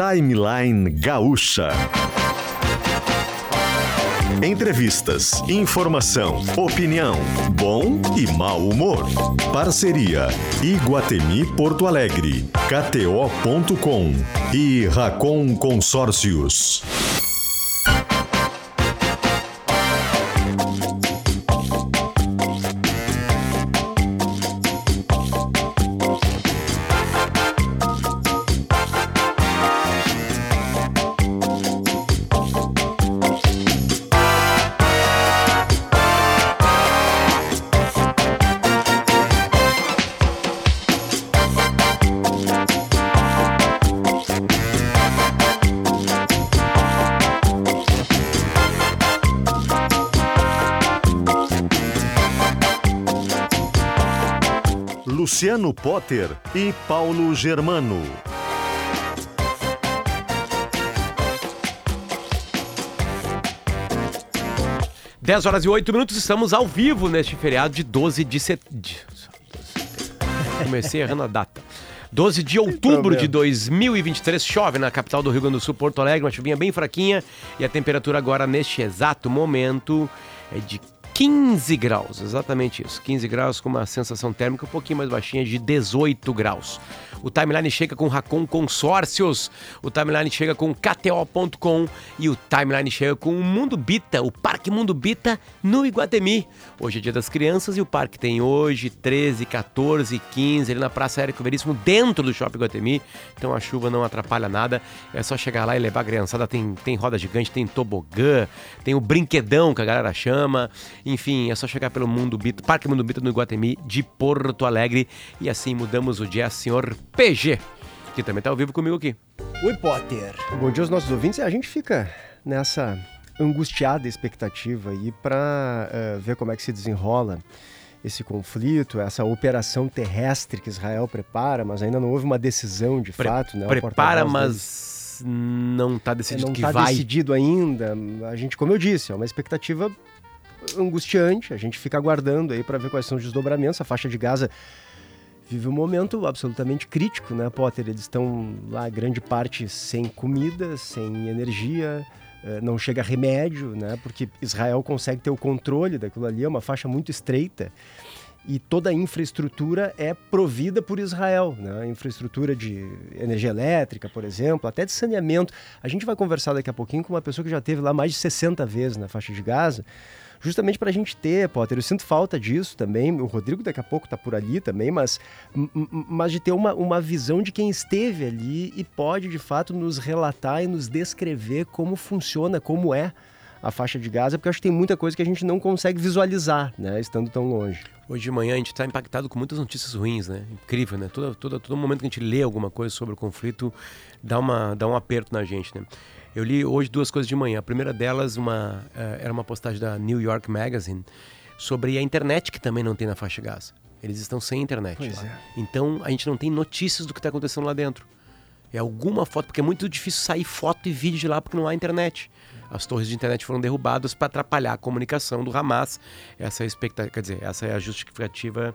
Timeline Gaúcha. Entrevistas, informação, opinião, bom e mau humor. Parceria Iguatemi Porto Alegre, KTO.com e Racon Consórcios. Luciano Potter e Paulo Germano. Dez horas e oito minutos, estamos ao vivo neste feriado de 12 de setembro. Comecei errando a data. 12 de outubro de 2023, chove na capital do Rio Grande do Sul, Porto Alegre, uma chuvinha bem fraquinha e a temperatura agora neste exato momento é de 15 graus, exatamente isso. 15 graus com uma sensação térmica um pouquinho mais baixinha de 18 graus. O Timeline chega com Racon Consórcios, o Timeline chega com KTO.com e o Timeline chega com o Mundo Bita, o Parque Mundo Bita no Iguatemi. Hoje é dia das crianças e o parque tem hoje 13, 14 e 15 ali na Praça Érico Veríssimo, dentro do Shopping Iguatemi. Então a chuva não atrapalha nada, é só chegar lá e levar a criançada. Tem, tem roda gigante, tem tobogã, tem o brinquedão que a galera chama. Enfim, é só chegar pelo Mundo Bita, Parque Mundo Bita no Iguatemi de Porto Alegre. E assim mudamos o dia, senhor PG, que também está ao vivo comigo aqui. Oi, Potter. Bom dia aos nossos ouvintes. A gente fica nessa angustiada expectativa aí para uh, eh, ver como é que se desenrola esse conflito, essa operação terrestre que Israel prepara, mas ainda não houve uma decisão de Pre fato, né? Prepara, mas não está decidido não que tá vai. decidido ainda. A gente, como eu disse, é uma expectativa angustiante. A gente fica aguardando aí para ver quais são os desdobramentos. A faixa de Gaza vive um momento absolutamente crítico, né, Potter? Eles estão lá, grande parte, sem comida, sem energia, eh, não chega remédio, né? Porque Israel consegue ter o controle daquilo ali, é uma faixa muito estreita. E toda a infraestrutura é provida por Israel, né? infraestrutura de energia elétrica, por exemplo, até de saneamento. A gente vai conversar daqui a pouquinho com uma pessoa que já teve lá mais de 60 vezes na faixa de Gaza, justamente para a gente ter, Potter. Eu sinto falta disso também. O Rodrigo daqui a pouco está por ali também, mas, mas de ter uma, uma visão de quem esteve ali e pode de fato nos relatar e nos descrever como funciona, como é a faixa de Gaza, porque eu acho que tem muita coisa que a gente não consegue visualizar, né, estando tão longe. Hoje de manhã a gente está impactado com muitas notícias ruins, né? Incrível, né? Todo, todo, todo momento que a gente lê alguma coisa sobre o conflito, dá, uma, dá um aperto na gente, né? Eu li hoje duas coisas de manhã. A primeira delas uma, uh, era uma postagem da New York Magazine sobre a internet que também não tem na faixa Gaza. Eles estão sem internet. É. Então a gente não tem notícias do que está acontecendo lá dentro. É alguma foto, porque é muito difícil sair foto e vídeo de lá porque não há internet. As torres de internet foram derrubadas para atrapalhar a comunicação do Hamas. Essa é a expectativa, quer dizer, essa é a justificativa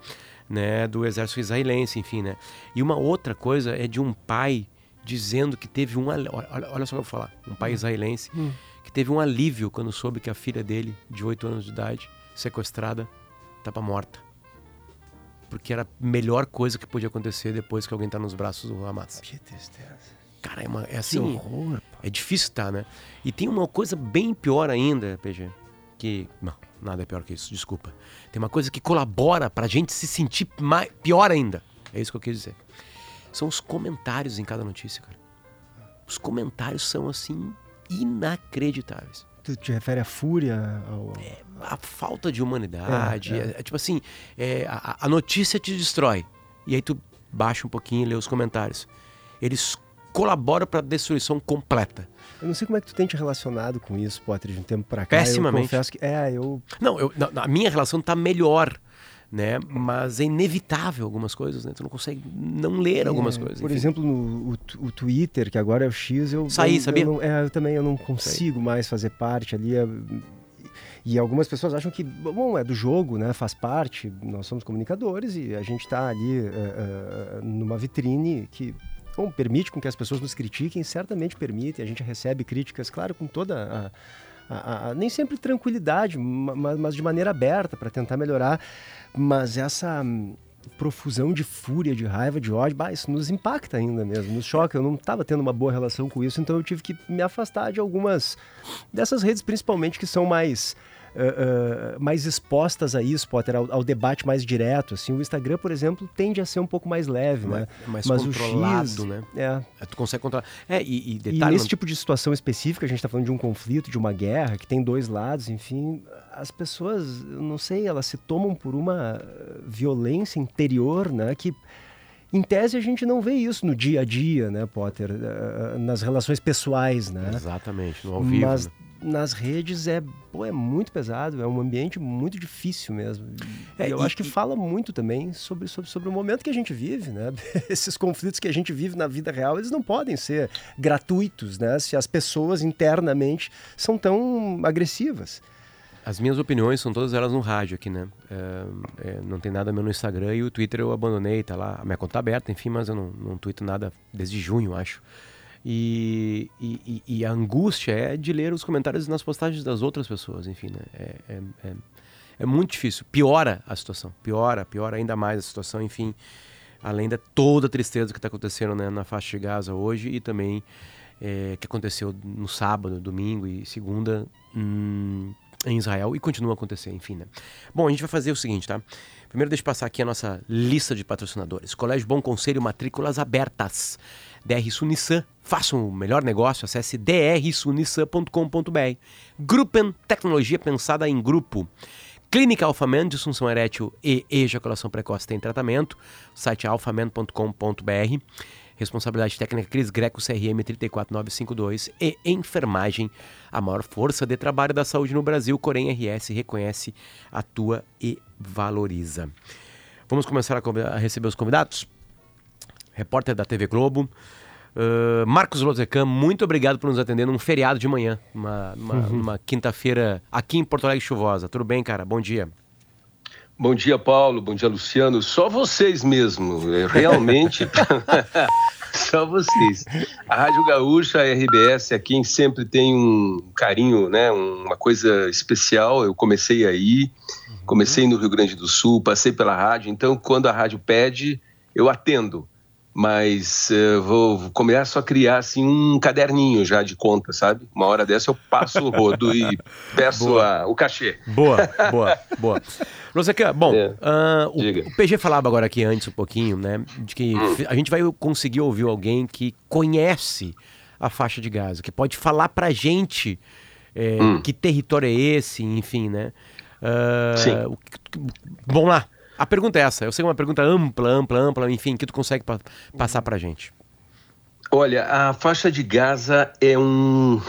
né, do exército israelense, enfim, né? E uma outra coisa é de um pai dizendo que teve um. Olha, olha só o que eu vou falar. Um pai hum. israelense hum. que teve um alívio quando soube que a filha dele, de 8 anos de idade, sequestrada, estava morta. Porque era a melhor coisa que podia acontecer depois que alguém está nos braços do Hamas. Que tristeza. Cara, é, uma, é assim. Horror, é difícil tá, né? E tem uma coisa bem pior ainda, PG. Que. Não, nada é pior que isso, desculpa. Tem uma coisa que colabora pra gente se sentir mais, pior ainda. É isso que eu quis dizer são os comentários em cada notícia, cara. Os comentários são assim inacreditáveis. Tu te refere à fúria? Ao... É, a falta de humanidade. É, é. é tipo assim, é, a, a, notícia te destrói. E aí tu baixa um pouquinho e lê os comentários. Eles colaboram para a destruição completa. Eu não sei como é que tu tem te relacionado com isso, Potter, de um tempo para cá. Pessimamente. Eu confesso que... É, eu... Não, eu, a minha relação tá melhor né? Mas é inevitável algumas coisas, né? Tu não consegue não ler algumas é, coisas. Por enfim. exemplo, no o, o, Twitter, que agora é o X, eu... Saí, eu, sabia? Eu, não, é, eu também eu não consigo Saí. mais fazer parte ali. É, e algumas pessoas acham que, bom, é do jogo, né? Faz parte, nós somos comunicadores e a gente está ali uh, uh, numa vitrine que Bom, permite com que as pessoas nos critiquem, certamente permite. A gente recebe críticas, claro, com toda a, a, a, nem sempre tranquilidade, mas, mas de maneira aberta para tentar melhorar. Mas essa hum, profusão de fúria, de raiva, de ódio, bah, isso nos impacta ainda mesmo, nos choca. Eu não estava tendo uma boa relação com isso, então eu tive que me afastar de algumas dessas redes, principalmente que são mais uh, mais expostas a isso, Potter, ao, ao, debate mais direto. Assim, o Instagram, por exemplo, tende a ser um pouco mais leve, mais, né? Mais Mas controlado, o X, né? É. é. Tu consegue controlar. É, e, e, detalhe, e nesse não... tipo de situação específica, a gente está falando de um conflito, de uma guerra, que tem dois lados, enfim, as pessoas, não sei, elas se tomam por uma violência interior, né? Que em tese a gente não vê isso no dia a dia, né, Potter? Nas relações pessoais, né? Exatamente, no ao vivo. Mas né? Nas redes é, pô, é muito pesado, é um ambiente muito difícil mesmo. É, eu e, acho que e... fala muito também sobre, sobre, sobre o momento que a gente vive, né? Esses conflitos que a gente vive na vida real, eles não podem ser gratuitos, né? Se as pessoas internamente são tão agressivas. As minhas opiniões são todas elas no rádio aqui, né? É, é, não tem nada meu no Instagram e o Twitter eu abandonei, tá lá. A minha conta tá aberta, enfim, mas eu não, não tweeto nada desde junho, acho. E, e, e, a angústia é de ler os comentários nas postagens das outras pessoas, enfim, né? É, é, é, é, muito difícil. Piora a situação, piora, piora ainda mais a situação, enfim, além de toda a tristeza que está acontecendo né, na faixa de Gaza hoje e também é, que aconteceu no sábado, domingo e segunda hum, em Israel e continua a acontecer, enfim, né? Bom, a gente vai fazer o seguinte, tá? Primeiro deixa eu passar aqui a nossa lista de patrocinadores. Colégio Bom Conselho, matrículas abertas. DR Sunissan, faça um melhor negócio, acesse drsunissan.com.br. Gruppen, tecnologia pensada em grupo. Clínica Alfaman, disfunção erétil e ejaculação precoce tem tratamento. Site alfaman.com.br. Responsabilidade técnica Cris Greco CRM 34952 e enfermagem, a maior força de trabalho da saúde no Brasil. Corém RS reconhece, atua e valoriza. Vamos começar a, a receber os convidados? repórter da TV Globo. Uh, Marcos Lozecan, muito obrigado por nos atender num feriado de manhã, uma, uma, uhum. uma quinta-feira aqui em Porto Alegre chuvosa. Tudo bem, cara? Bom dia. Bom dia, Paulo. Bom dia, Luciano. Só vocês mesmo, é, realmente. Só vocês. A Rádio Gaúcha, a RBS, é quem sempre tem um carinho, né? Uma coisa especial. Eu comecei aí, comecei no Rio Grande do Sul, passei pela rádio. Então, quando a rádio pede, eu atendo mas uh, vou, começo a criar assim um caderninho já de conta, sabe? Uma hora dessa eu passo o rodo e peço a, o cachê. Boa, boa, boa. Roseca, bom, é. uh, o, o, PG falava agora aqui antes um pouquinho, né, de que hum. a gente vai conseguir ouvir alguém que conhece a faixa de Gaza, que pode falar pra gente é, hum. que território é esse, enfim, né? Uh, Sim. O, vamos lá, a pergunta é essa. Eu sei uma pergunta ampla, ampla, ampla, enfim, que tu consegue pa passar pra gente. Olha, a faixa de Gaza é um.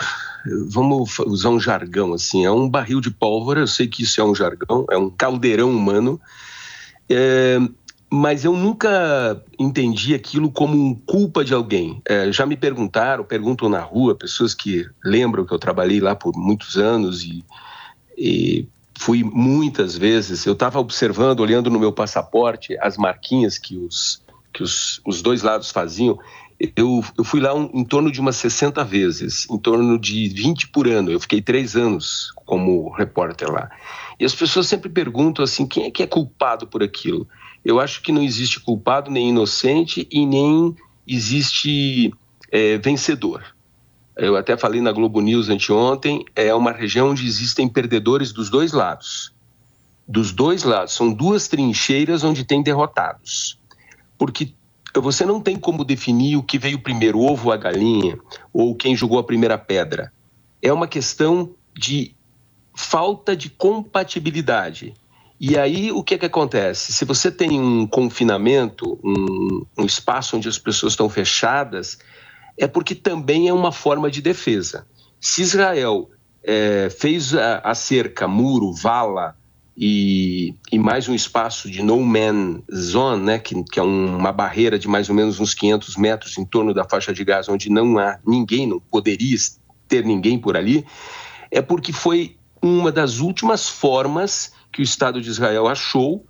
Vamos usar um jargão assim, é um barril de pólvora. Eu sei que isso é um jargão, é um caldeirão humano. É, mas eu nunca entendi aquilo como culpa de alguém. É, já me perguntaram, perguntam na rua, pessoas que lembram que eu trabalhei lá por muitos anos e, e fui muitas vezes, eu estava observando, olhando no meu passaporte, as marquinhas que os, que os, os dois lados faziam. Eu, eu fui lá um, em torno de umas 60 vezes, em torno de 20 por ano. Eu fiquei três anos como repórter lá. E as pessoas sempre perguntam assim: quem é que é culpado por aquilo? Eu acho que não existe culpado nem inocente e nem existe é, vencedor eu até falei na Globo News anteontem, é uma região onde existem perdedores dos dois lados. Dos dois lados. São duas trincheiras onde tem derrotados. Porque você não tem como definir o que veio primeiro, o ovo ou a galinha, ou quem jogou a primeira pedra. É uma questão de falta de compatibilidade. E aí, o que, é que acontece? Se você tem um confinamento, um, um espaço onde as pessoas estão fechadas, é porque também é uma forma de defesa. Se Israel é, fez a, a, cerca, muro, vala e, e, mais um espaço de no man zone, né, que, que é um, uma barreira de mais ou menos uns 500 metros em torno da faixa de gás, onde não há ninguém, não poderia ter ninguém por ali, é porque foi uma das últimas formas que o Estado de Israel achou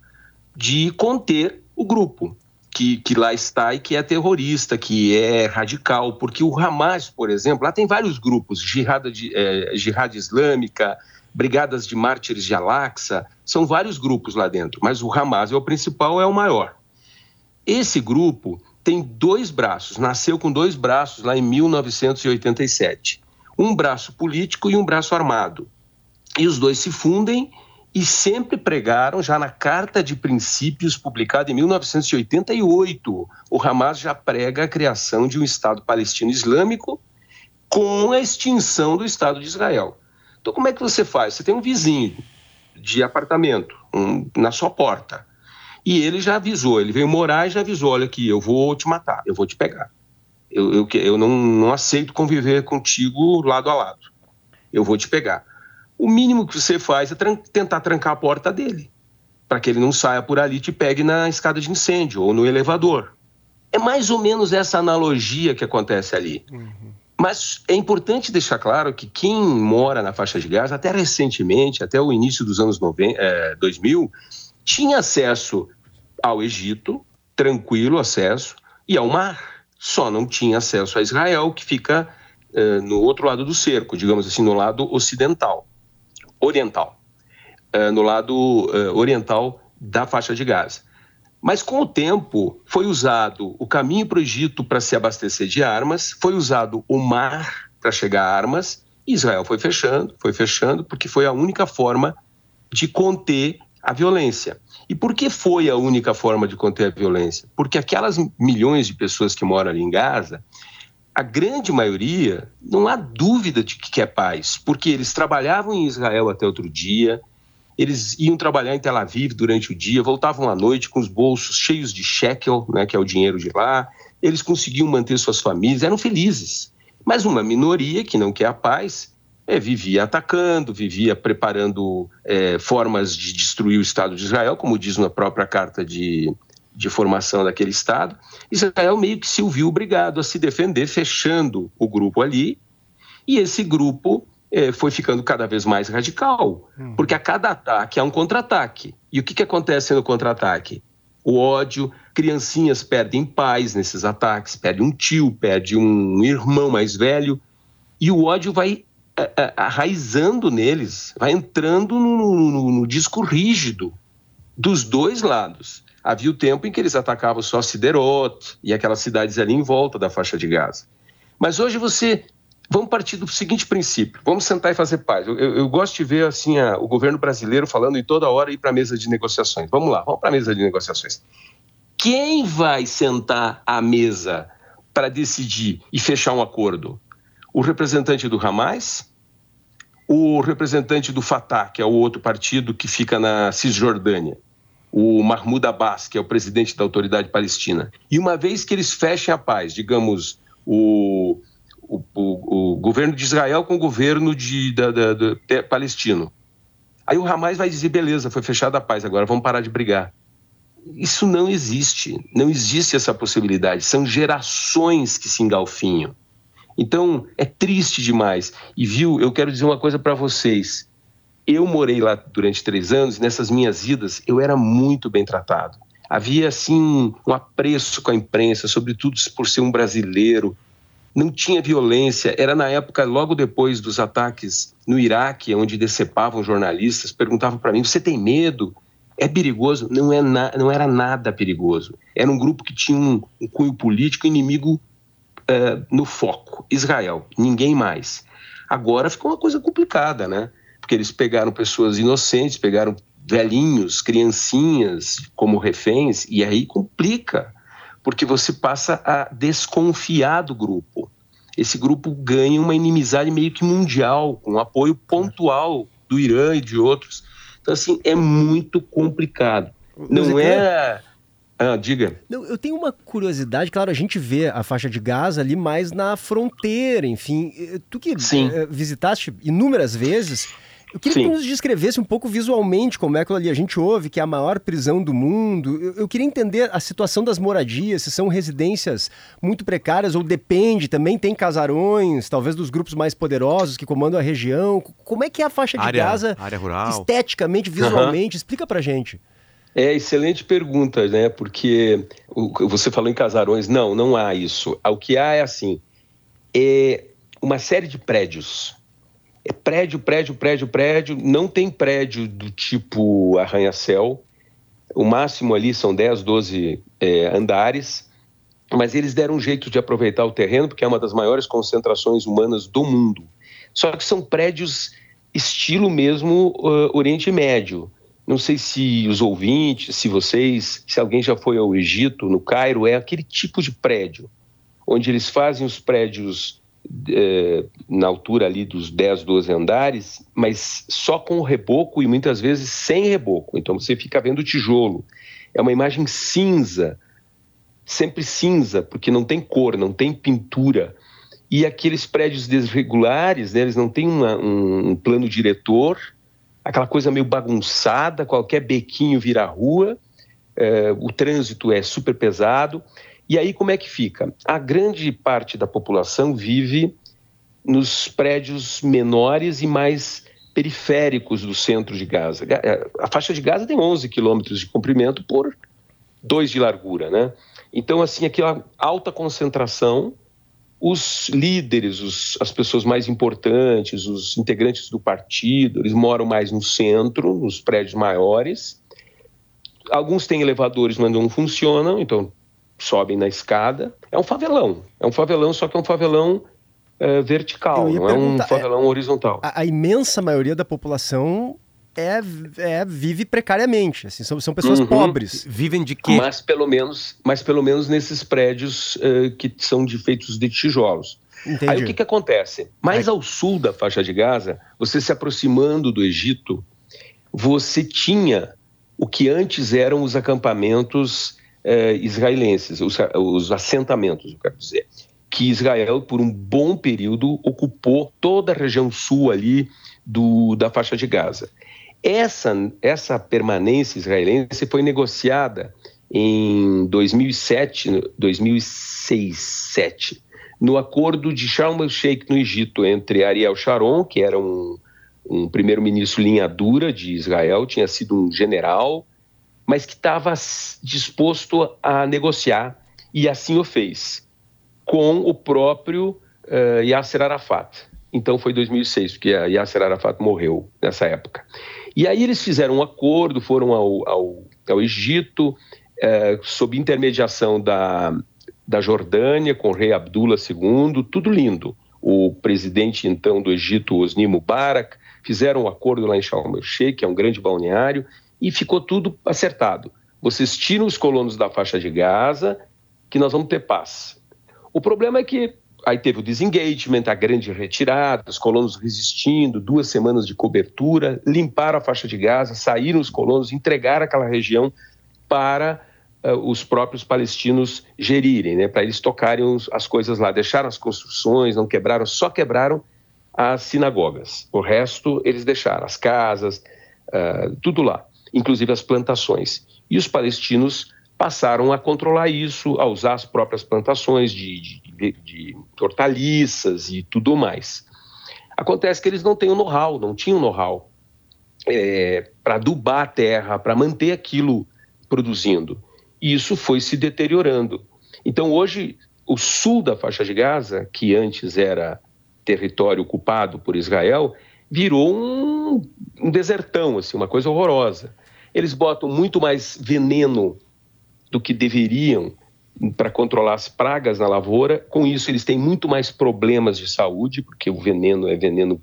de conter o grupo que, que lá está e que é terrorista, que é radical, porque o Hamas, por exemplo, lá tem vários grupos, Jihad, é, Jihad Islâmica, Brigadas de Mártires de Al-Aqsa, são vários grupos lá dentro, mas o Hamas é o principal, é o maior. Esse grupo tem dois braços, nasceu com dois braços lá em 1987. Um braço político e um braço armado. E os dois se fundem e sempre pregaram, já na Carta de Princípios, publicada em 1988, o Hamas já prega a criação de um Estado palestino islâmico com a extinção do Estado de Israel. Então, como é que você faz? Você tem um vizinho de apartamento um, na sua porta e ele já avisou, ele veio morar e já avisou: olha aqui, eu vou te matar, eu vou te pegar. Eu, eu, eu não, não aceito conviver contigo lado a lado. Eu vou te pegar o mínimo que você faz é tran tentar trancar a porta dele, para que ele não saia por ali e te pegue na escada de incêndio ou no elevador. É mais ou menos essa analogia que acontece ali. Uhum. Mas é importante deixar claro que quem mora na faixa de Gaza, até recentemente, até o início dos anos 90, é, 2000, tinha acesso ao Egito, tranquilo acesso, e ao mar. Só não tinha acesso a Israel, que fica é, no outro lado do cerco, digamos assim, no lado ocidental oriental, uh, no lado uh, oriental da faixa de Gaza. Mas com o tempo foi usado o caminho para o Egito para se abastecer de armas, foi usado o mar para chegar a armas, e Israel foi fechando, foi fechando, porque foi a única forma de conter a violência. E por que foi a única forma de conter a violência? Porque aquelas milhões de pessoas que moram ali em Gaza, a grande maioria não há dúvida de que quer paz, porque eles trabalhavam em Israel até outro dia, eles iam trabalhar em Tel Aviv durante o dia, voltavam à noite com os bolsos cheios de shekel, né, que é o dinheiro de lá, eles conseguiam manter suas famílias, eram felizes. Mas uma minoria que não quer a paz é, vivia atacando, vivia preparando é, formas de destruir o Estado de Israel, como diz na própria carta de, de formação daquele Estado, Israel meio que se viu obrigado a se defender, fechando o grupo ali, e esse grupo é, foi ficando cada vez mais radical, hum. porque a cada ataque há um contra-ataque. E o que, que acontece no contra-ataque? O ódio, criancinhas perdem pais nesses ataques, perde um tio, perde um irmão mais velho, e o ódio vai é, é, arraizando neles, vai entrando no, no, no disco rígido dos dois lados. Havia o tempo em que eles atacavam só Siderot e aquelas cidades ali em volta da faixa de Gaza. Mas hoje você. Vamos partir do seguinte princípio: vamos sentar e fazer paz. Eu, eu, eu gosto de ver assim a, o governo brasileiro falando em toda hora ir para a mesa de negociações. Vamos lá, vamos para a mesa de negociações. Quem vai sentar à mesa para decidir e fechar um acordo? O representante do Hamas? O representante do Fatah, que é o outro partido que fica na Cisjordânia? O Mahmoud Abbas, que é o presidente da autoridade palestina. E uma vez que eles fechem a paz, digamos, o, o, o, o governo de Israel com o governo de, da, da, da, palestino, aí o Hamas vai dizer: beleza, foi fechada a paz, agora vamos parar de brigar. Isso não existe, não existe essa possibilidade. São gerações que se engalfinham. Então, é triste demais. E viu, eu quero dizer uma coisa para vocês. Eu morei lá durante três anos nessas minhas idas eu era muito bem tratado. Havia, assim, um apreço com a imprensa, sobretudo por ser um brasileiro. Não tinha violência. Era na época, logo depois dos ataques no Iraque, onde decepavam jornalistas, perguntavam para mim: você tem medo? É perigoso? Não, é na, não era nada perigoso. Era um grupo que tinha um, um cunho político inimigo uh, no foco: Israel, ninguém mais. Agora ficou uma coisa complicada, né? Porque eles pegaram pessoas inocentes, pegaram velhinhos, criancinhas como reféns, e aí complica, porque você passa a desconfiar do grupo. Esse grupo ganha uma inimizade meio que mundial, com apoio pontual do Irã e de outros. Então, assim, é muito complicado. Não é. Ah, diga. Eu tenho uma curiosidade, claro, a gente vê a faixa de Gaza ali mais na fronteira, enfim. Tu que Sim. Eh, visitaste inúmeras vezes, eu queria Sim. que nos descrevesse um pouco visualmente como é que ali a gente ouve que é a maior prisão do mundo. Eu, eu, queria entender a situação das moradias, se são residências muito precárias ou depende, também tem casarões, talvez dos grupos mais poderosos que comandam a região. Como é que é a faixa de área, Gaza área rural. esteticamente, visualmente? Uhum. Explica pra gente. É, excelente pergunta, né? Porque você falou em casarões. Não, não há isso. O que há é assim: é uma série de prédios. É prédio, prédio, prédio, prédio. Não tem prédio do tipo arranha-céu. O máximo ali são 10, 12 é, andares. Mas eles deram um jeito de aproveitar o terreno, porque é uma das maiores concentrações humanas do mundo. Só que são prédios estilo mesmo uh, Oriente Médio. Não sei se os ouvintes, se vocês, se alguém já foi ao Egito, no Cairo, é aquele tipo de prédio, onde eles fazem os prédios é, na altura ali dos 10, 12 andares, mas só com reboco e muitas vezes sem reboco. Então você fica vendo tijolo. É uma imagem cinza, sempre cinza, porque não tem cor, não tem pintura. E aqueles prédios desregulares, né, eles não têm uma, um, um plano diretor, aquela coisa meio bagunçada, qualquer bequinho vira rua, é, o trânsito é super pesado. E aí como é que fica? A grande parte da população vive nos prédios menores e mais periféricos do centro de Gaza. É, a faixa de Gaza tem 11 quilômetros de comprimento por 2 de largura, né? Então, assim, aquela alta concentração os líderes, os, as pessoas mais importantes, os integrantes do partido, eles moram mais no centro, nos prédios maiores. Alguns têm elevadores, mas não funcionam, então sobem na escada. É um favelão. É um favelão, só que é um favelão é, vertical, não é um favelão é, horizontal. A, a, imensa maioria da população é, é, vive precariamente, assim, são, são pessoas uhum. pobres. Vivem de quê? Mas pelo menos, mas pelo menos nesses prédios uh, que são de, feitos de tijolos. Entendi. Aí o que, que acontece? Mais Aí... ao sul da faixa de Gaza, você se aproximando do Egito, você tinha o que antes eram os acampamentos uh, israelenses, os, os assentamentos, eu quero dizer, que Israel, por um bom período, ocupou toda a região sul ali do, da faixa de Gaza. Essa, essa permanência israelense foi negociada em 2007, 2006, no acordo de Sharm el-Sheikh no Egito entre Ariel Sharon, que era um, um primeiro-ministro linha dura de Israel, tinha sido um general, mas que estava disposto a negociar e assim o fez, com o próprio uh, Yasser Arafat. Então foi 2006, porque Yasser Arafat morreu nessa época. E aí eles fizeram um acordo, foram ao, ao, ao Egito, é, sob intermediação da, da Jordânia, com o rei Abdullah II, tudo lindo. O presidente então do Egito, Osni Mubarak, fizeram um acordo lá em Sharm el-Sheikh, que é um grande balneário, e ficou tudo acertado. Vocês tiram os colonos da faixa de Gaza, que nós vamos ter paz. O problema é que Aí teve o disengagement, a grande retirada, os colonos resistindo, duas semanas de cobertura, limparam a faixa de Gaza, saíram os colonos, entregaram aquela região para uh, os próprios palestinos gerirem, né, para eles tocarem os, as coisas lá. Deixaram as construções, não quebraram, só quebraram as sinagogas. O resto eles deixaram, as casas, uh, tudo lá, inclusive as plantações. E os palestinos passaram a controlar isso, a usar as próprias plantações de, de, de hortaliças e tudo mais. Acontece que eles não têm o know-how, não tinham know-how é, para adubar a terra, para manter aquilo produzindo. E isso foi se deteriorando. Então, hoje, o sul da faixa de Gaza, que antes era território ocupado por Israel, virou um, um desertão, assim, uma coisa horrorosa. Eles botam muito mais veneno do que deveriam para controlar as pragas na lavoura. Com isso, eles têm muito mais problemas de saúde, porque o veneno é veneno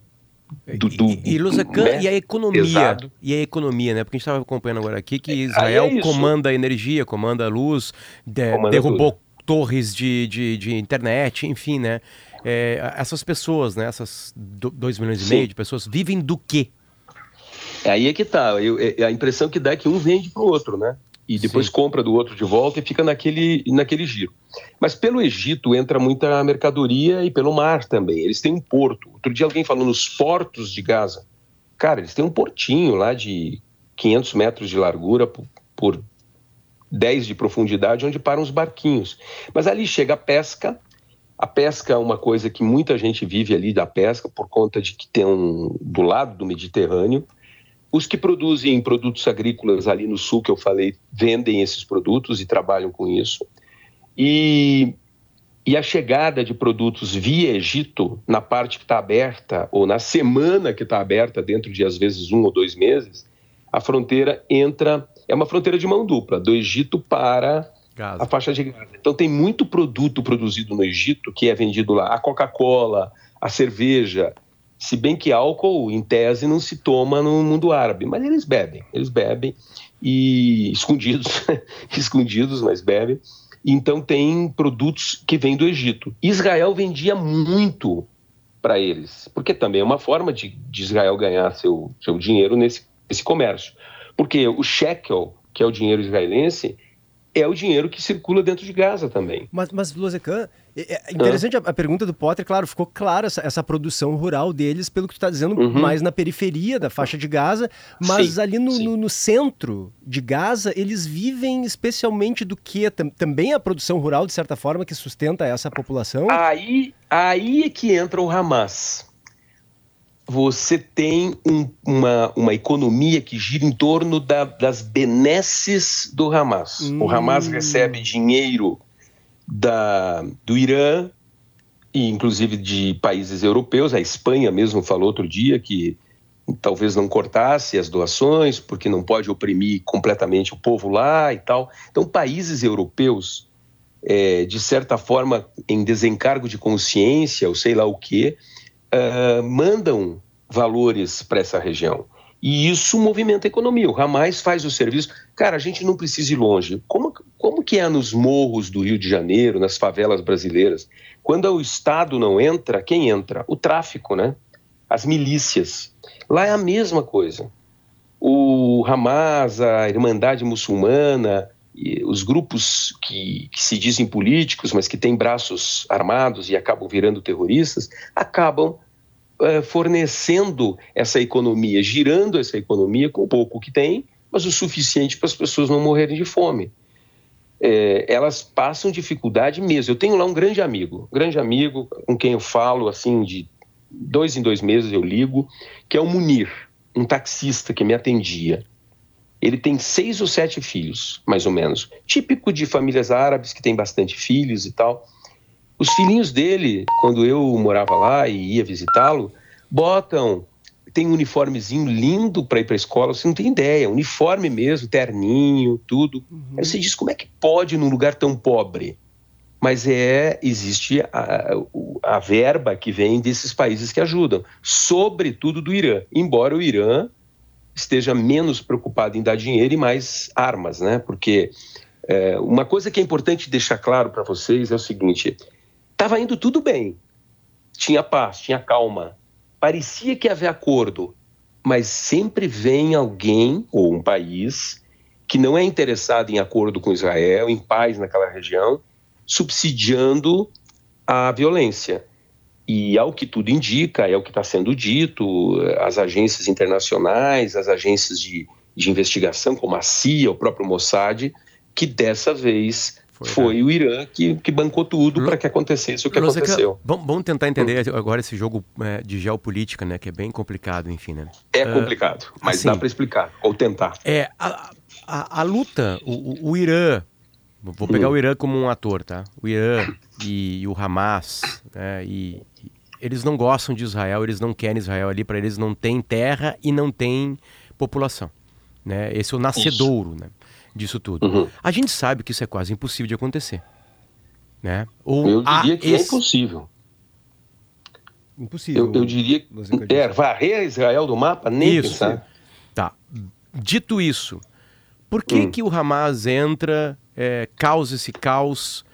do, do, e, e, né? e a economia Exato. e a economia, né? Porque a gente estava acompanhando agora aqui que Israel é comanda a energia, comanda a luz, de, comanda derrubou tudo. torres de, de, de, internet, enfim, né? É, essas pessoas, né? Essas 2 milhões Sim. e meio de pessoas vivem do quê? É aí é que tá. Eu, é, a impressão que dá é que um vende para o outro, né? e depois Sim. compra do outro de volta e fica naquele, naquele giro. Mas pelo Egito entra muita mercadoria e pelo mar também. Eles têm um porto. Outro dia alguém falou nos portos de Gaza. Cara, eles têm um portinho lá de 500 metros de largura por, por 10 de profundidade, onde param os barquinhos. Mas ali chega a pesca. A pesca é uma coisa que muita gente vive ali da pesca por conta de que tem um do lado do Mediterrâneo os que produzem produtos agrícolas ali no sul, que eu falei, vendem esses produtos e trabalham com isso. E, e a chegada de produtos via Egito, na parte que está aberta, ou na semana que está aberta, dentro de às vezes um ou dois meses, a fronteira entra. É uma fronteira de mão dupla, do Egito para Gaza. a faixa de Gaza. Então tem muito produto produzido no Egito que é vendido lá. A Coca-Cola, a cerveja, se bem que álcool, em tese, não se toma no mundo árabe, mas eles bebem, eles bebem e escondidos, escondidos, mas bebem. Então tem produtos que vêm do Egito. Israel vendia muito para eles, porque também é uma forma de, de Israel ganhar seu, seu dinheiro nesse, comércio. Porque o shekel, que é o dinheiro israelense, é o dinheiro que circula dentro de Gaza também. Mas, mas é, é interessante ah. a, pergunta do Potter, claro, ficou clara essa, essa, produção rural deles, pelo que tu está dizendo, uhum. mais na periferia da faixa de Gaza, mas sim, ali no, no, no, centro de Gaza, eles vivem especialmente do que? Também a produção rural, de certa forma, que sustenta essa população? Aí, aí é que entra o Hamas você tem um, uma, uma economia que gira em torno da, das benesses do Hamas. Hum. O Hamas recebe dinheiro da, do Irã e inclusive de países europeus. A Espanha mesmo falou outro dia que talvez não cortasse as doações porque não pode oprimir completamente o povo lá e tal. Então, países europeus, é, de certa forma, em desencargo de consciência ou sei lá o que, uh, mandam valores para essa região. E isso movimenta a economia. O Hamas faz o serviço. Cara, a gente não precisa ir longe. Como, como que é nos morros do Rio de Janeiro, nas favelas brasileiras? Quando o Estado não entra, quem entra? O tráfico, né? As milícias. Lá é a mesma coisa. O Hamas, a Irmandade Muçulmana, os grupos que, que, se dizem políticos, mas que têm braços armados e acabam virando terroristas, acabam uh, fornecendo essa economia, girando essa economia com o pouco que tem, mas o suficiente para as pessoas não morrerem de fome. É, elas passam dificuldade mesmo. Eu tenho lá um grande amigo, um grande amigo com quem eu falo assim de dois em dois meses eu ligo, que é o Munir, um taxista que me atendia. Ele tem seis ou sete filhos, mais ou menos, típico de famílias árabes que tem bastante filhos e tal. Os filhinhos dele, quando eu morava lá e ia visitá-lo, botam tem um uniformezinho lindo para ir para a escola, você não tem ideia, uniforme mesmo, terninho, tudo. Uhum. Aí você diz como é que pode num lugar tão pobre? Mas é existe a, a verba que vem desses países que ajudam, sobretudo do Irã. Embora o Irã esteja menos preocupado em dar dinheiro e mais armas, né? Porque é, uma coisa que é importante deixar claro para vocês é o seguinte: estava indo tudo bem, tinha paz, tinha calma, parecia que havia acordo, mas sempre vem alguém ou um país que não é interessado em acordo com Israel, em paz naquela região, subsidiando a violência. E ao que tudo indica, é o que está sendo dito, as agências internacionais, as agências de, de investigação, como a CIA, o próprio Mossad, que dessa vez foi, foi o Irã que, que bancou tudo para que acontecesse o que aconteceu. Vamos, tentar entender hum. agora esse jogo é, de geopolítica, né? Que é bem complicado, enfim, né? É uh, complicado, mas assim, dá para explicar, ou tentar. É, a, a, a luta, o, o, Irã, vou pegar hum. o Irã como um ator, tá? O Irã e, e o Hamas, né? E, e, eles não gostam de Israel, eles não querem Israel ali, para eles não tem terra e não tem população. Né? Esse é o nascedouro, Isso. né? Disso tudo. Uhum. A gente sabe que isso é quase impossível de acontecer. Né? Ou eu diria que é esse... é impossível. Impossível. Eu, eu diria que é, varrer Israel do mapa, nem isso. pensar. Tá. Dito isso, por que, hum. que o Hamas entra, é, causa esse caos,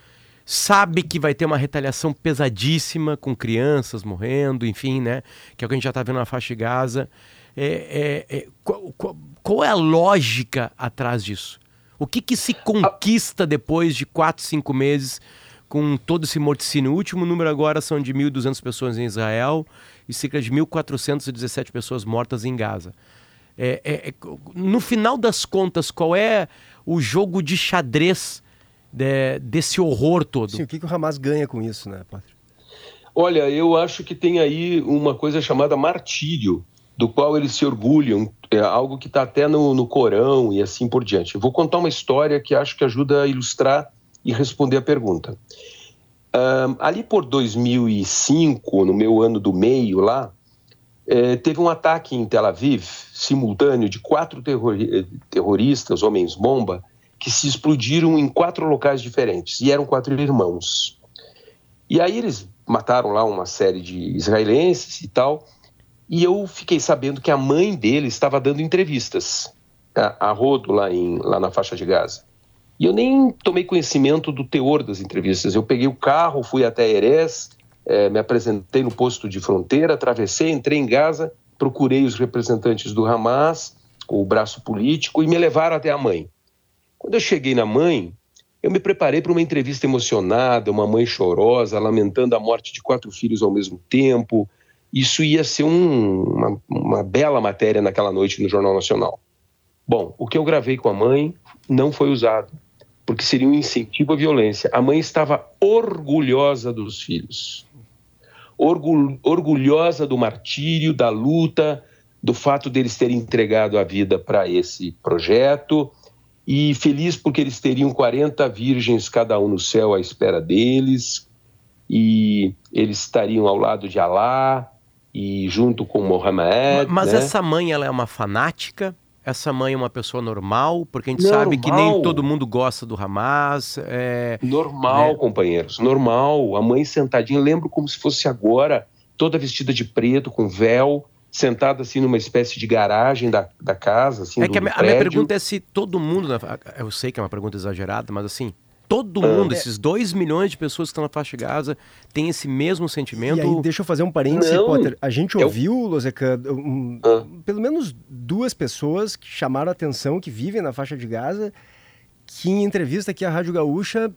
sabe que vai ter uma retaliação pesadíssima com crianças morrendo, enfim, né? Que é o que a gente já está vendo na faixa de Gaza. É, é, é qual, qual, qual, é a lógica atrás disso? O que, que se conquista depois de quatro, cinco meses com todo esse morticínio? O último número agora são de 1.200 pessoas em Israel e cerca de 1.417 pessoas mortas em Gaza. É, é, é, no final das contas, qual é o jogo de xadrez de, desse horror todo? Sim, o que, que o Hamas ganha com isso, né, Pátrio? Olha, eu acho que tem aí uma coisa chamada martírio do qual eles se orgulham, é algo que está até no, no Corão e assim por diante. Eu vou contar uma história que acho que ajuda a ilustrar e responder a pergunta. Um, ali por 2005, no meu ano do meio lá, é, teve um ataque em Tel Aviv, simultâneo, de quatro terrori terroristas, homens-bomba, que se explodiram em quatro locais diferentes, e eram quatro irmãos. E aí eles mataram lá uma série de israelenses e tal, e eu fiquei sabendo que a mãe dele estava dando entrevistas a, a rodo lá, em, lá na faixa de Gaza. E eu nem tomei conhecimento do teor das entrevistas. Eu peguei o carro, fui até Erez, é, me apresentei no posto de fronteira, atravessei, entrei em Gaza, procurei os representantes do Hamas, o braço político, e me levaram até a mãe. Quando eu cheguei na mãe, eu me preparei para uma entrevista emocionada, uma mãe chorosa, lamentando a morte de quatro filhos ao mesmo tempo. Isso ia ser um, uma, uma bela matéria naquela noite no Jornal Nacional. Bom, o que eu gravei com a mãe não foi usado porque seria um incentivo à violência. A mãe estava orgulhosa dos filhos, orgulhosa do martírio, da luta, do fato deles terem entregado a vida para esse projeto e feliz porque eles teriam 40 virgens cada um no céu à espera deles e eles estariam ao lado de Alá e junto com Mohammed. Mas né? essa mãe ela é uma fanática? essa mãe é uma pessoa normal? Porque a gente normal. sabe que nem todo mundo gosta do Hamas. É, normal, né? companheiros, normal. A mãe sentadinha, lembro como se fosse agora, toda vestida de preto, com véu, sentada assim numa espécie de garagem da, da casa. Assim, é do, que a, a minha pergunta é se todo mundo. Eu sei que é uma pergunta exagerada, mas assim, todo mundo, ah, esses 2 milhões de pessoas que estão na faixa de Gaza, tem esse mesmo sentimento. E aí, deixa eu fazer um parênteses, Não, Potter. A gente ouviu, eu... Lozeca, um, ah. pelo menos duas pessoas que chamaram a atenção, que vivem na faixa de Gaza, que em entrevista aqui à Rádio Gaúcha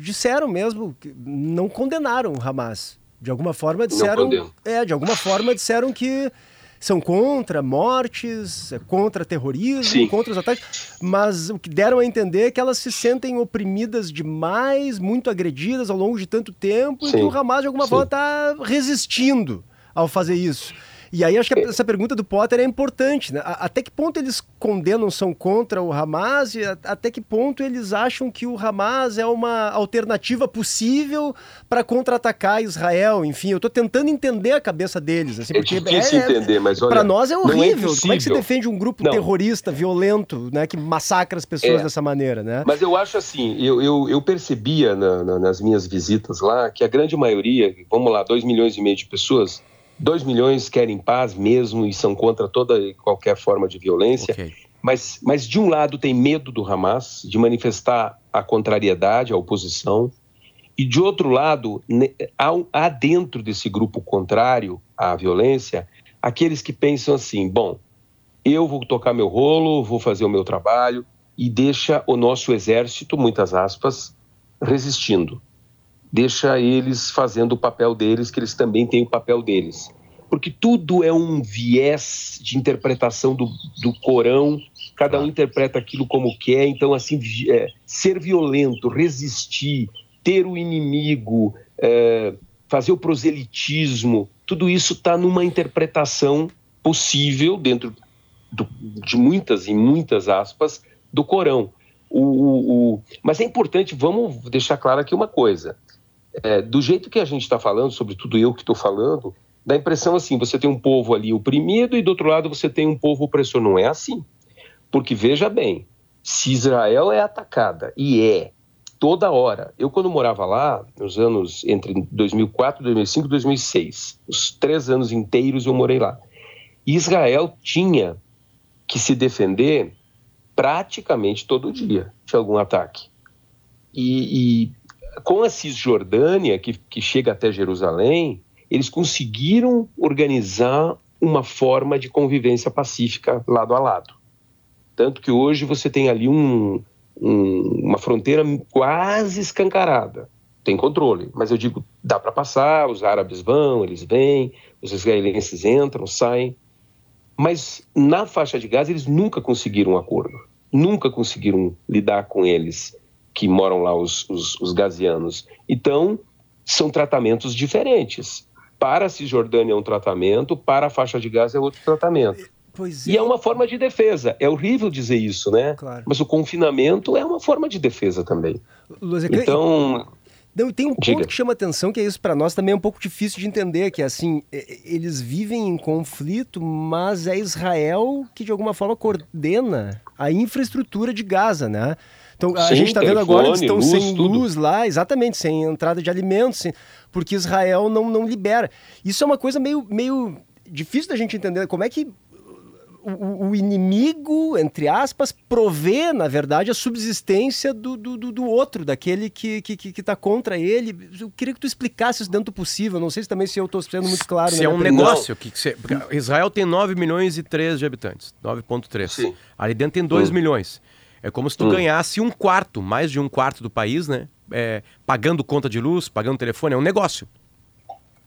disseram mesmo, que não condenaram o Hamas. De alguma forma disseram. É, de alguma forma disseram que são contra mortes, é contra terrorismo, Sim. contra os ataques, mas o que deram a entender é que elas se sentem oprimidas demais, muito agredidas ao longo de tanto tempo, Sim. e que o Hamas de alguma Sim. forma está resistindo ao fazer isso. E aí acho que essa pergunta do Potter é importante, né? Até que ponto eles condenam, são contra o Hamas e até que ponto eles acham que o Hamas é uma alternativa possível para contra-atacar Israel? Enfim, eu estou tentando entender a cabeça deles. Assim, é porque é difícil é, entender, mas olha... Para nós é, é horrível. É Como é que se defende um grupo não. terrorista, violento, né? Que massacra as pessoas é. dessa maneira, né? Mas eu acho assim, eu, eu, eu percebia na, na, nas minhas visitas lá que a grande maioria, vamos lá, 2 milhões e meio de pessoas 2 milhões querem paz mesmo e são contra toda e qualquer forma de violência. Okay. Mas, mas, de um lado, tem medo do Hamas de manifestar a contrariedade, a oposição. E, de outro lado, há, há dentro desse grupo contrário à violência aqueles que pensam assim: bom, eu vou tocar meu rolo, vou fazer o meu trabalho e deixa o nosso exército, muitas aspas, resistindo deixa eles fazendo o papel deles, que eles também têm o papel deles. Porque tudo é um viés de interpretação do, do Corão, cada um interpreta aquilo como quer, então, assim, é, ser violento, resistir, ter o inimigo, é, fazer o proselitismo, tudo isso está numa interpretação possível, dentro do, de muitas e muitas aspas, do Corão. O, o, o, mas é importante, vamos deixar claro aqui uma coisa: é, do jeito que a gente está falando, sobretudo eu que estou falando, dá a impressão assim: você tem um povo ali oprimido e do outro lado você tem um povo opressor. Não é assim. Porque veja bem, se Israel é atacada, e é, toda hora. Eu, quando morava lá, nos anos entre 2004, 2005 e 2006, os três anos inteiros eu morei lá. Israel tinha que se defender praticamente todo dia de algum ataque. E, e com a Cisjordânia, que, que chega até Jerusalém, eles conseguiram organizar uma forma de convivência pacífica lado a lado. Tanto que hoje você tem ali um, um, uma fronteira quase escancarada. Tem controle, mas eu digo, dá para passar, os árabes vão, eles vêm, os israelenses entram, saem. Mas na faixa de Gaza eles nunca conseguiram um acordo, nunca conseguiram lidar com eles que moram lá, os, os, os gazianos. Então, são tratamentos diferentes. Para a Cisjordânia é um tratamento, para a faixa de Gaza é outro tratamento. Pois E é uma forma de defesa. É horrível dizer isso, né? Claro. Mas o confinamento é uma forma de defesa também. É que- Então, Não, tem um ponto Diga. que chama atenção, que é isso para nós também é um pouco difícil de entender, que é assim, eles vivem em conflito, mas é Israel que de alguma forma coordena a infraestrutura de Gaza, né? Então a gente está vendo agora, eles estão luz, sem tudo. luz lá, exatamente, sem entrada de alimentos, sem- porque Israel não, não libera. Isso é uma coisa meio, meio difícil da gente entender. Como é que o, o inimigo, entre aspas, provê, na verdade, a subsistência do, do, do- do outro, daquele que, que, que, que tá contra ele. Eu queria que tu explicasse isso dentro do possível. Não sei se também se eu estou sendo muito claro. Se né, é um negócio, que, que se- Israel tem 9 milhões e 3 de habitantes, 9.3. Sim. Ali dentro tem 2 Hum. milhões. É como se tu Hum. ganhasse um quarto, mais de um quarto do país, né? É, pagando conta de luz, pagando telefone, é um negócio.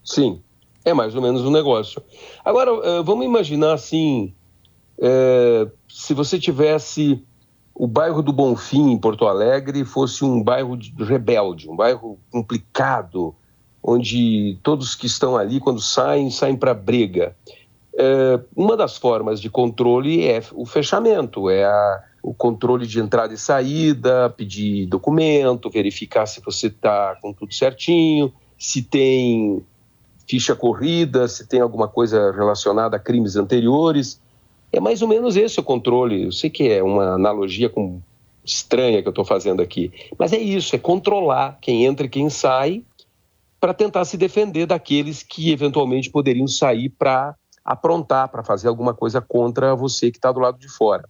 sim, é mais ou menos um negócio. Agora, eh, vamos imaginar assim: eh, se você tivesse o bairro do Bonfim, em Porto Alegre, fosse um bairro de- rebelde, um bairro complicado, onde todos que estão ali, quando saem, saem para briga. É, uma das formas de controle é o fechamento, é a- o controle de entrada e saída, pedir documento, verificar se você está com tudo certinho, se tem ficha corrida, se tem alguma coisa relacionada a crimes anteriores. É mais ou menos esse o controle. Eu sei que é uma analogia com- estranha que eu estou fazendo aqui, mas é isso, é controlar quem entra e quem sai para tentar se defender daqueles que eventualmente poderiam sair para aprontar, para fazer alguma coisa contra você que está do lado de fora.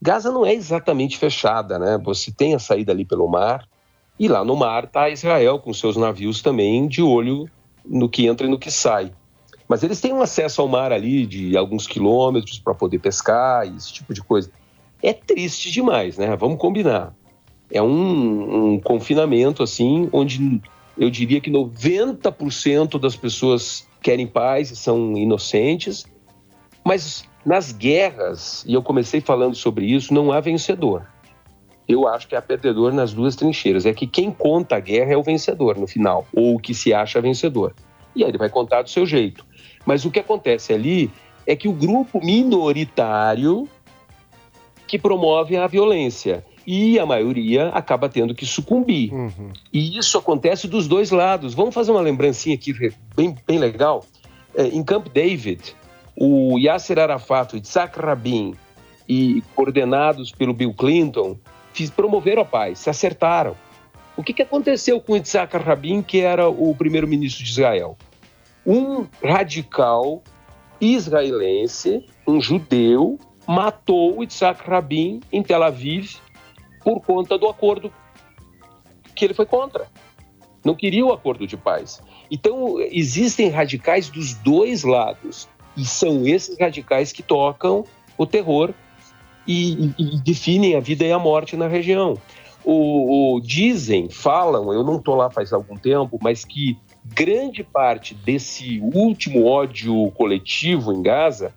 Gaza não é exatamente fechada, né? Você tem a saída ali pelo mar e lá no mar está Israel com seus navios também de olho no que entra e no que sai. Mas eles têm um acesso ao mar ali de alguns quilômetros para poder pescar e esse tipo de coisa. É triste demais, né? Vamos combinar. É um, um confinamento assim, onde eu diria que 90% das pessoas querem paz e são inocentes, mas nas guerras, e eu comecei falando sobre isso, não há vencedor. Eu acho que há perdedor nas duas trincheiras. É que quem conta a guerra é o vencedor no final, ou o que se acha vencedor. E aí ele vai contar do seu jeito. Mas o que acontece ali é que o grupo minoritário que promove a violência e a maioria acaba tendo que sucumbir. Uhum. E isso acontece dos dois lados. Vamos fazer uma lembrancinha aqui bem, bem legal. É, em Camp David, o Yasser Arafat, Yitzhak Rabin e coordenados pelo Bill Clinton fiz, promoveram a paz, se acertaram. O que, que aconteceu com Yitzhak Rabin, que era o primeiro-ministro de Israel? Um radical israelense, um judeu, matou Yitzhak Rabin em Tel Aviv por conta do acordo que ele foi contra. Não queria o acordo de paz. Então, existem radicais dos dois lados. E são esses radicais que tocam o terror e, e, e definem a vida e a morte na região. O, o dizem, falam, eu não estou lá faz algum tempo, mas que grande parte desse último ódio coletivo em Gaza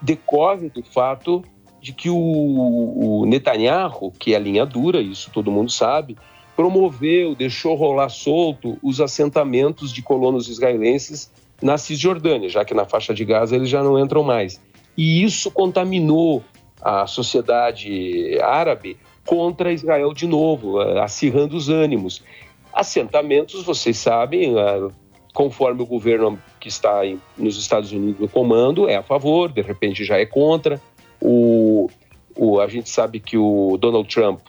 decorre do fato de que o, o Netanyahu, que é a linha dura, isso todo mundo sabe, promoveu, deixou rolar solto os assentamentos de colonos israelenses na Cisjordânia, já que na faixa de Gaza eles já não entram mais. E isso contaminou a sociedade árabe contra Israel de novo, acirrando os ânimos. Assentamentos, vocês sabem, conforme o governo que está nos Estados Unidos no comando é a favor, de repente já é contra. O, o, a gente sabe que o Donald Trump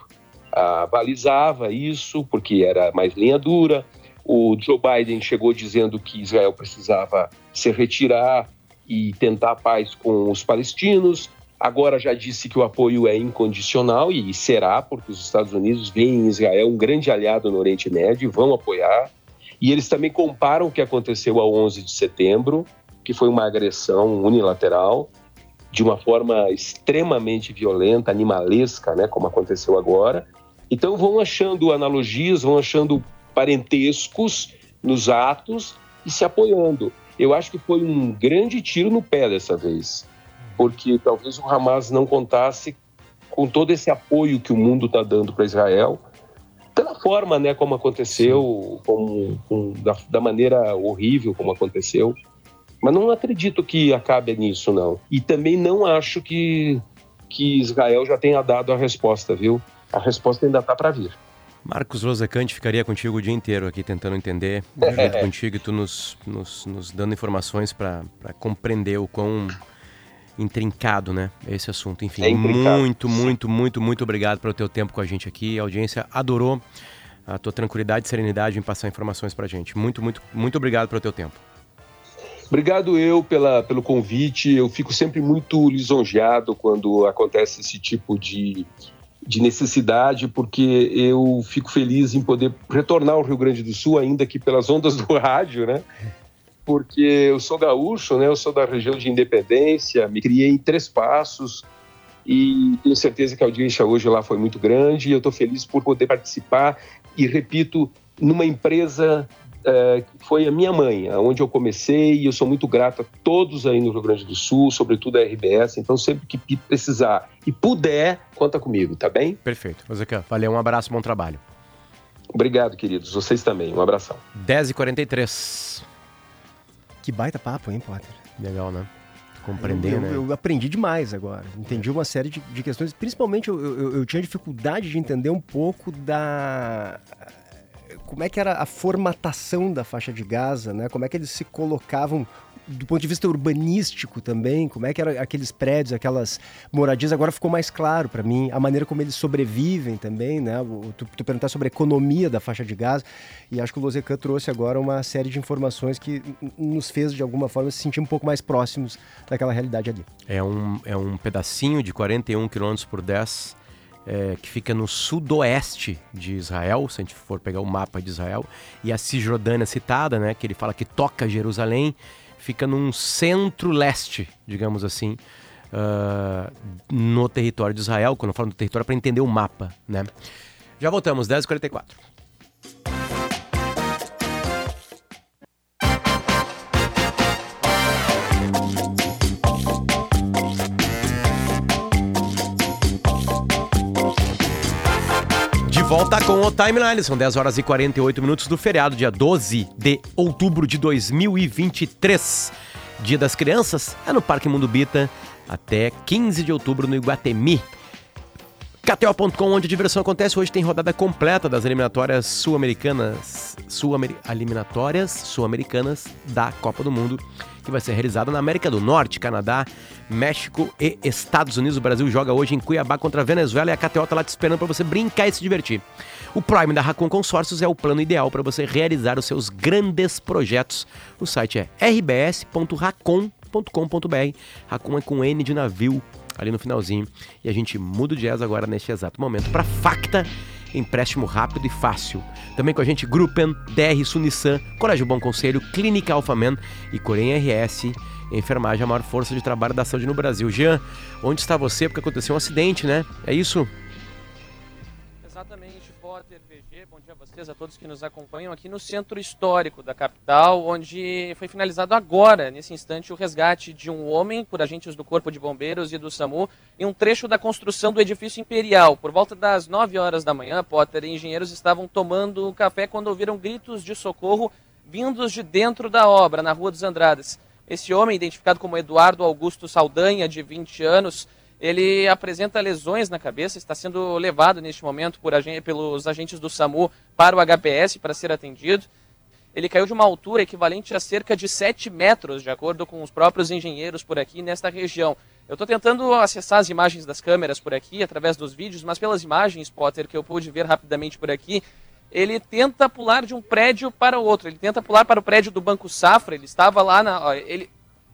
ah, balizava isso porque era mais linha dura. O Joe Biden chegou dizendo que Israel precisava se retirar e tentar a paz com os palestinos. Agora já disse que o apoio é incondicional e será, porque os Estados Unidos veem em Israel um grande aliado no Oriente Médio e vão apoiar. E eles também comparam o que aconteceu a 11 de setembro, que foi uma agressão unilateral, de uma forma extremamente violenta, animalesca, né, como aconteceu agora. Então vão achando analogias, vão achando parentescos nos atos e se apoiando. Eu acho que foi um grande tiro no pé dessa vez, porque talvez o Hamas não contasse com todo esse apoio que o mundo está dando para Israel, pela forma, né, como aconteceu, com, com, da, da maneira horrível como aconteceu. Mas não acredito que acabe nisso, não. E também não acho que, que Israel já tenha dado a resposta, viu? A resposta ainda está para vir. Marcos Rosacante ficaria contigo o dia inteiro aqui tentando entender, junto contigo e tu nos, nos, nos dando informações para compreender o quão intrincado, né? Esse assunto. Enfim, é muito, muito, muito, muito obrigado pelo teu tempo com a gente aqui. A audiência adorou a tua tranquilidade e serenidade em passar informações para a gente. Muito, muito, muito obrigado pelo teu tempo. Obrigado eu pela, pelo convite. Eu fico sempre muito lisonjeado quando acontece esse tipo de, de necessidade, porque eu fico feliz em poder retornar ao Rio Grande do Sul, ainda que pelas ondas do rádio, né? Porque eu sou gaúcho, né? Eu sou da região de Independência, me criei em Três Passos e tenho certeza que a audiência hoje lá foi muito grande e eu estou feliz por poder participar e repito numa empresa é, foi a minha mãe, onde eu comecei, e eu sou muito grato a todos aí no Rio Grande do Sul, sobretudo a RBS. Então, sempre que precisar e puder, conta comigo, tá bem? Perfeito. Zeca, valeu, um abraço, bom trabalho. Obrigado, queridos. Vocês também. Um abração. 10h43. Que baita papo, hein, Potter? Legal, né? Compreender, eu, né? Eu, aprendi demais agora. Entendi uma série de, de questões. Principalmente, eu, eu, eu tinha dificuldade de entender um pouco da como é que era a formatação da faixa de Gaza, né? Como é que eles se colocavam do ponto de vista urbanístico também, como é que eram aqueles prédios, aquelas moradias, agora ficou mais claro para mim, a maneira como eles sobrevivem também, né? Tu, tu perguntar sobre a economia da faixa de Gaza, e acho que o Losecan trouxe agora uma série de informações que nos fez, de alguma forma, se sentir um pouco mais próximos daquela realidade ali. É um, é um pedacinho de 41 km por 10 é, que fica no sudoeste de Israel, se a gente for pegar o mapa de Israel, e a Cisjordânia citada, né, que ele fala que toca Jerusalém, fica num centro-leste, digamos assim, uh, no território de Israel, quando eu falo do território, para entender o mapa. Né? Já voltamos, 10h44. Volta com o Timeline. São 10 horas e 48 minutos do feriado, dia 12 de outubro de 2023. Dia das Crianças é no Parque Mundo Bita até 15 de outubro no Iguatemi. KTO.com, onde a diversão acontece. Hoje tem rodada completa das eliminatórias sul-americanas, sul-eliminatórias sul-americanas da Copa do Mundo que vai ser realizada na América do Norte, Canadá, México e Estados Unidos. O Brasil joga hoje em Cuiabá contra a Venezuela e a KTO tá lá te esperando para você brincar e se divertir. O Prime da Racon Consórcios é o plano ideal para você realizar os seus grandes projetos. O site é rbs.racon.com.br. Racon é com N de navio ali no finalzinho. E a gente muda o jazz agora neste exato momento para Facta empréstimo rápido e fácil. Também com a gente Gruppen, DR Sunissan, Colégio Bom Conselho, Clínica Alfaman e Corém RS, enfermagem a maior força de trabalho da saúde no Brasil. Jean, onde está você? Porque aconteceu um acidente, né? É isso? Exatamente, Potter, VG, bom dia a vocês, a todos que nos acompanham aqui no centro histórico da capital, onde foi finalizado agora, nesse instante, o resgate de um homem por agentes do Corpo de Bombeiros e do SAMU em um trecho da construção do edifício imperial. Por volta das 9 horas da manhã, Potter e engenheiros estavam tomando café quando ouviram gritos de socorro vindos de dentro da obra, na Rua dos Andradas. Esse homem, identificado como Eduardo Augusto Saldanha, de 20 anos, ele apresenta lesões na cabeça, está sendo levado neste momento por, pelos agentes do SAMU para o HPS para ser atendido. Ele caiu de uma altura equivalente a cerca de 7 metros, de acordo com os próprios engenheiros por aqui nesta região. Eu estou tentando acessar as imagens das câmeras por aqui, através dos vídeos, mas pelas imagens, Potter, que eu pude ver rapidamente por aqui, ele tenta pular de um prédio para o outro. Ele tenta pular para o prédio do Banco Safra. Ele estava lá na. Ele,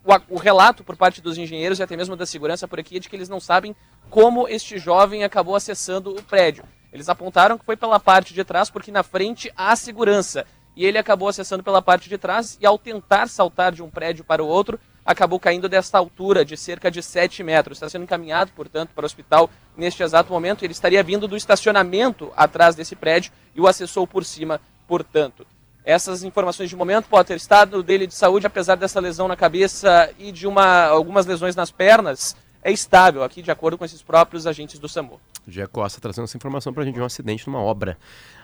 o, o, relato por parte dos engenheiros e até mesmo da segurança por aqui é de que eles não sabem como este jovem acabou acessando o prédio. Eles apontaram que foi pela parte de trás, porque na frente há segurança. E ele acabou acessando pela parte de trás e, ao tentar saltar de um prédio para o outro, acabou caindo desta altura de cerca de 7 metros. Está sendo encaminhado, portanto, para o hospital neste exato momento. Ele estaria vindo do estacionamento atrás desse prédio e o acessou por cima, portanto. Essas informações de momento, Potter, estado dele de saúde, apesar dessa lesão na cabeça e de uma, algumas lesões nas pernas, é estável aqui, de acordo com esses próprios agentes do SAMU. Jé Costa trazendo essa informação pra gente de um acidente numa obra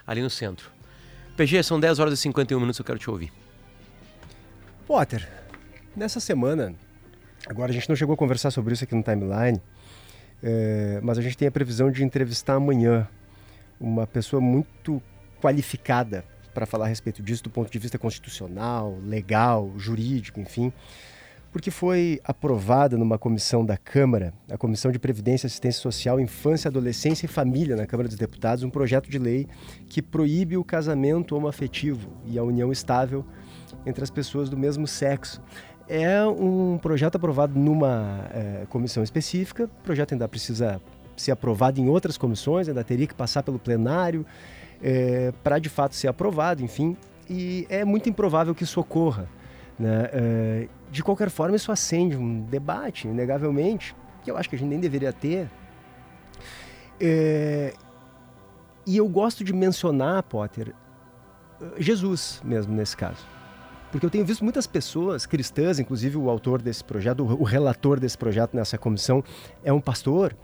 ali no centro. PG, são 10 horas e 51 minutos, eu quero te ouvir. Potter, nessa semana, agora a gente não chegou a conversar sobre isso aqui no timeline, é, mas a gente tem a previsão de entrevistar amanhã uma pessoa muito qualificada para falar a respeito disso do ponto de vista constitucional, legal, jurídico, enfim, porque foi aprovada numa comissão da Câmara, a Comissão de Previdência, Assistência Social, Infância, Adolescência e Família na Câmara dos Deputados, um projeto de lei que proíbe o casamento homoafetivo e a união estável entre as pessoas do mesmo sexo. É um projeto aprovado numa é, comissão específica, o projeto ainda precisa ser aprovado em outras comissões, ainda teria que passar pelo plenário é, para de fato ser aprovado, enfim, e é muito improvável que isso ocorra. Né? É, de qualquer forma, isso acende um debate, inegavelmente, que eu acho que a gente nem deveria ter. É, e eu gosto de mencionar, Potter, Jesus mesmo nesse caso. Porque eu tenho visto muitas pessoas cristãs, inclusive o autor desse projeto, o relator desse projeto nessa comissão, é um pastor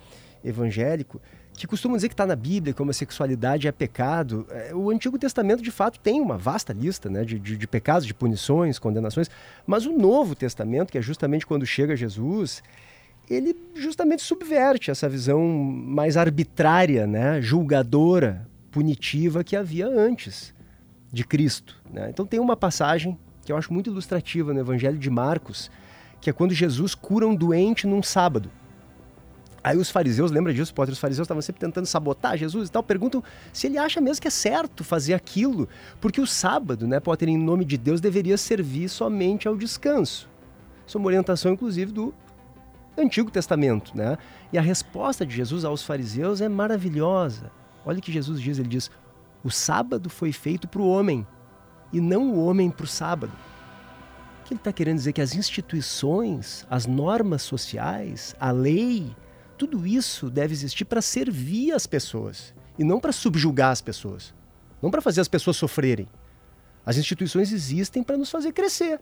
evangélico, que costumam dizer que está na Bíblia, que a homossexualidade é pecado. É, o Antigo Testamento, de fato, tem uma vasta lista né, de, de, de, pecados, de punições, condenações, mas o Novo Testamento, que é justamente quando chega Jesus, ele justamente subverte essa visão mais arbitrária, né, julgadora, punitiva que havia antes de Cristo. Né? Então tem uma passagem que eu acho muito ilustrativa no Evangelho de Marcos, que é quando Jesus cura um doente num sábado. Aí os fariseus, lembra disso, Potter? Os fariseus estavam sempre tentando sabotar Jesus e tal, perguntam se ele acha mesmo que é certo fazer aquilo, porque o sábado, né, Potter, em nome de Deus, deveria servir somente ao descanso. Isso é uma orientação, inclusive, do Antigo Testamento, né? E a resposta de Jesus aos fariseus é maravilhosa. Olha o que Jesus diz, ele diz, o sábado foi feito para o homem, e não o homem para o sábado. O que ele está querendo dizer? Que as instituições, as normas sociais, a lei, tudo isso deve existir para servir as pessoas e não para subjugar as pessoas, não para fazer as pessoas sofrerem. As instituições existem para nos fazer crescer,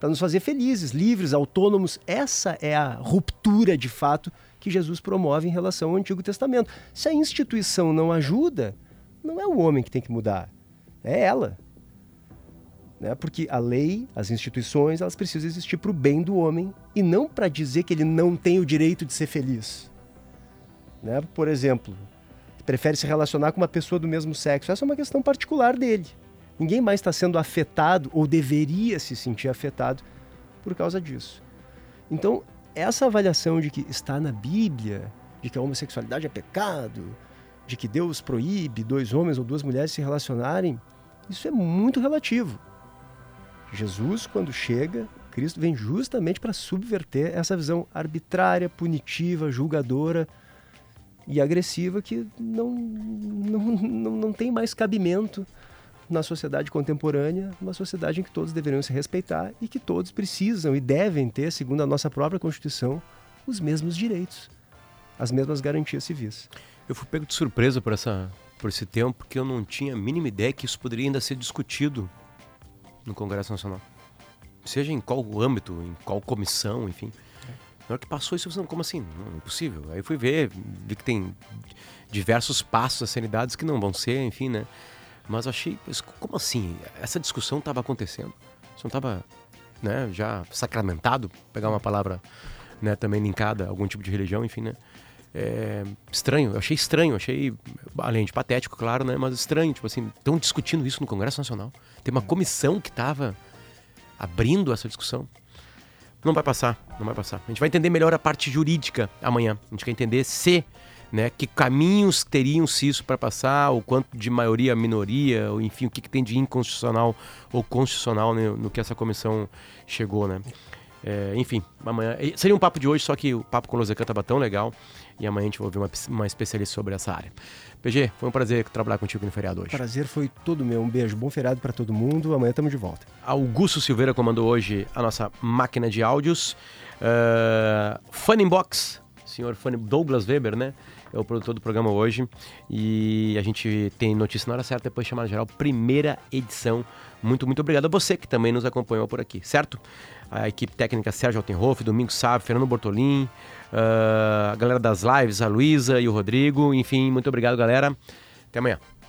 para nos fazer felizes, livres, autônomos. Essa é a ruptura de fato que Jesus promove em relação ao Antigo Testamento. Se a instituição não ajuda, não é o homem que tem que mudar, é ela. Né? Porque a lei, as instituições, elas precisam existir para o bem do homem e não para dizer que ele não tem o direito de ser feliz. Né? Por exemplo, prefere se relacionar com uma pessoa do mesmo sexo. Essa é uma questão particular dele. Ninguém mais está sendo afetado ou deveria se sentir afetado por causa disso. Então, essa avaliação de que está na Bíblia, de que a homossexualidade é pecado, de que Deus proíbe dois homens ou duas mulheres se relacionarem, isso é muito relativo. Jesus, quando chega, Cristo vem justamente para subverter essa visão arbitrária, punitiva, julgadora e agressiva que não, não, não, não tem mais cabimento na sociedade contemporânea, uma sociedade em que todos deveriam se respeitar e que todos precisam e devem ter, segundo a nossa própria Constituição, os mesmos direitos, as mesmas garantias civis. Eu fui pego de surpresa por, essa, por esse tempo, porque eu não tinha a mínima ideia que isso poderia ainda ser discutido no Congresso Nacional. Seja em qual âmbito, em qual comissão, enfim. Na hora que passou isso, eu falei, como assim? Não, impossível. Aí fui ver, vi que tem diversos passos a serem dados que não vão ser, enfim, né? Mas achei, como assim? Essa discussão estava acontecendo? Isso não estava né, já sacramentado? Pegar uma palavra né, também linkada a algum tipo de religião, enfim, né? É, estranho, eu achei estranho, achei, além de patético, claro, né? Mas estranho, tipo assim, estão discutindo isso no Congresso Nacional. Tem uma comissão que estava abrindo essa discussão. Não vai passar, não vai passar. A gente vai entender melhor a parte jurídica amanhã. A gente quer entender se, né, que caminhos teriam se isso para passar, o quanto de maioria, minoria, ou enfim, o que, que tem de inconstitucional ou constitucional né, no que essa comissão chegou, né? É, enfim, amanhã. Seria um papo de hoje, só que o papo com o Losecan estava tão legal. E amanhã a gente vai ouvir uma, uma especialista sobre essa área. PG, foi um prazer trabalhar contigo no feriado hoje. Prazer foi todo meu. Um beijo, bom feriado para todo mundo. Amanhã estamos de volta. Augusto Silveira comandou hoje a nossa máquina de áudios. Uh, Fun Inbox senhor Fanny Douglas Weber, né? É o produtor do programa hoje. E a gente tem notícia na hora certa, depois chamada geral, primeira edição. Muito, muito obrigado a você que também nos acompanhou por aqui, certo? A equipe técnica Sérgio Altenhoff, Domingos Sábio, Fernando Bortolim, uh, a galera das lives, a Luísa e o Rodrigo. Enfim, muito obrigado, galera. Até amanhã.